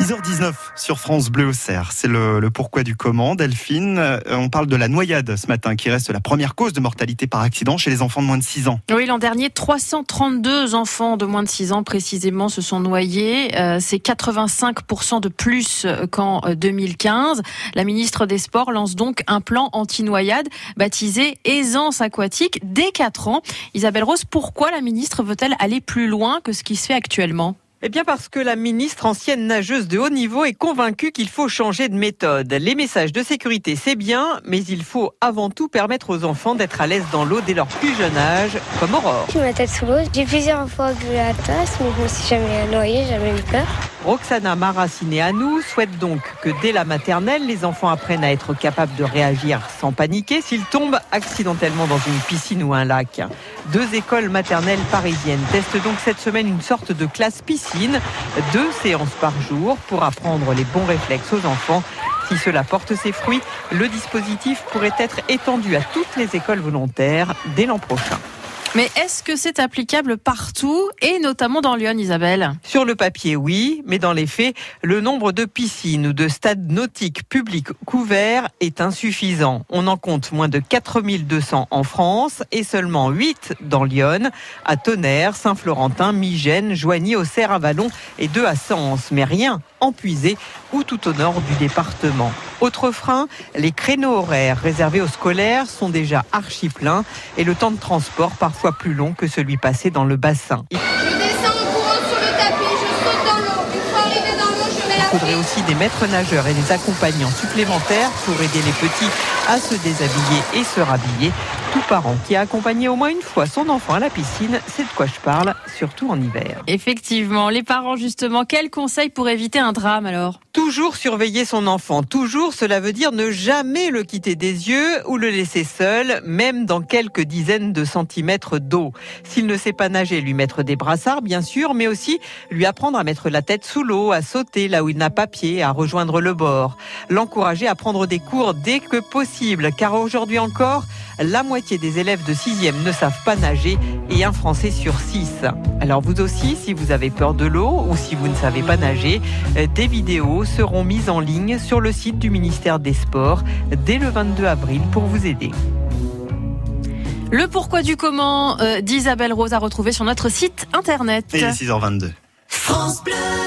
6h19 sur France Bleu au Cerf. C'est le, pourquoi du comment, Delphine. Euh, on parle de la noyade ce matin, qui reste la première cause de mortalité par accident chez les enfants de moins de 6 ans. Oui, l'an dernier, 332 enfants de moins de 6 ans précisément se sont noyés. Euh, C'est 85% de plus qu'en 2015. La ministre des Sports lance donc un plan anti-noyade baptisé Aisance aquatique dès 4 ans. Isabelle Rose, pourquoi la ministre veut-elle aller plus loin que ce qui se fait actuellement? Eh bien parce que la ministre ancienne nageuse de haut niveau est convaincue qu'il faut changer de méthode. Les messages de sécurité, c'est bien, mais il faut avant tout permettre aux enfants d'être à l'aise dans l'eau dès leur plus jeune âge, comme Aurore. Je ma tête sous l'eau. J'ai plusieurs fois vu la tasse, mais je me suis jamais noyée, jamais eu peur. Roxana Maracineanu souhaite donc que dès la maternelle, les enfants apprennent à être capables de réagir sans paniquer s'ils tombent accidentellement dans une piscine ou un lac. Deux écoles maternelles parisiennes testent donc cette semaine une sorte de classe piscine, deux séances par jour pour apprendre les bons réflexes aux enfants. Si cela porte ses fruits, le dispositif pourrait être étendu à toutes les écoles volontaires dès l'an prochain. Mais est-ce que c'est applicable partout et notamment dans Lyon, Isabelle? Sur le papier, oui, mais dans les faits, le nombre de piscines ou de stades nautiques publics couverts est insuffisant. On en compte moins de 4200 en France et seulement 8 dans Lyon, à Tonnerre, Saint-Florentin, Migène, Joigny, Auxerre, Avalon et 2 à Sens, mais rien en Puisée ou tout au nord du département. Autre frein, les créneaux horaires réservés aux scolaires sont déjà archi pleins et le temps de transport parfois plus long que celui passé dans le bassin. Je descends en courant sur le tapis, je saute dans l'eau. Une fois arrivé dans l'eau, je mets la Il faudrait aussi des maîtres nageurs et des accompagnants supplémentaires pour aider les petits à se déshabiller et se rhabiller. Tout parent qui a accompagné au moins une fois son enfant à la piscine, c'est de quoi je parle, surtout en hiver. Effectivement, les parents justement, quels conseils pour éviter un drame alors? Toujours surveiller son enfant, toujours cela veut dire ne jamais le quitter des yeux ou le laisser seul, même dans quelques dizaines de centimètres d'eau. S'il ne sait pas nager, lui mettre des brassards bien sûr, mais aussi lui apprendre à mettre la tête sous l'eau, à sauter là où il n'a pas pied, à rejoindre le bord. L'encourager à prendre des cours dès que possible, car aujourd'hui encore, la moitié des élèves de 6e ne savent pas nager et un Français sur 6. Alors vous aussi, si vous avez peur de l'eau ou si vous ne savez pas nager, des vidéos seront mises en ligne sur le site du ministère des Sports dès le 22 avril pour vous aider. Le pourquoi du comment euh, d'Isabelle Rose à retrouver sur notre site internet. Et 6h22. France Bleu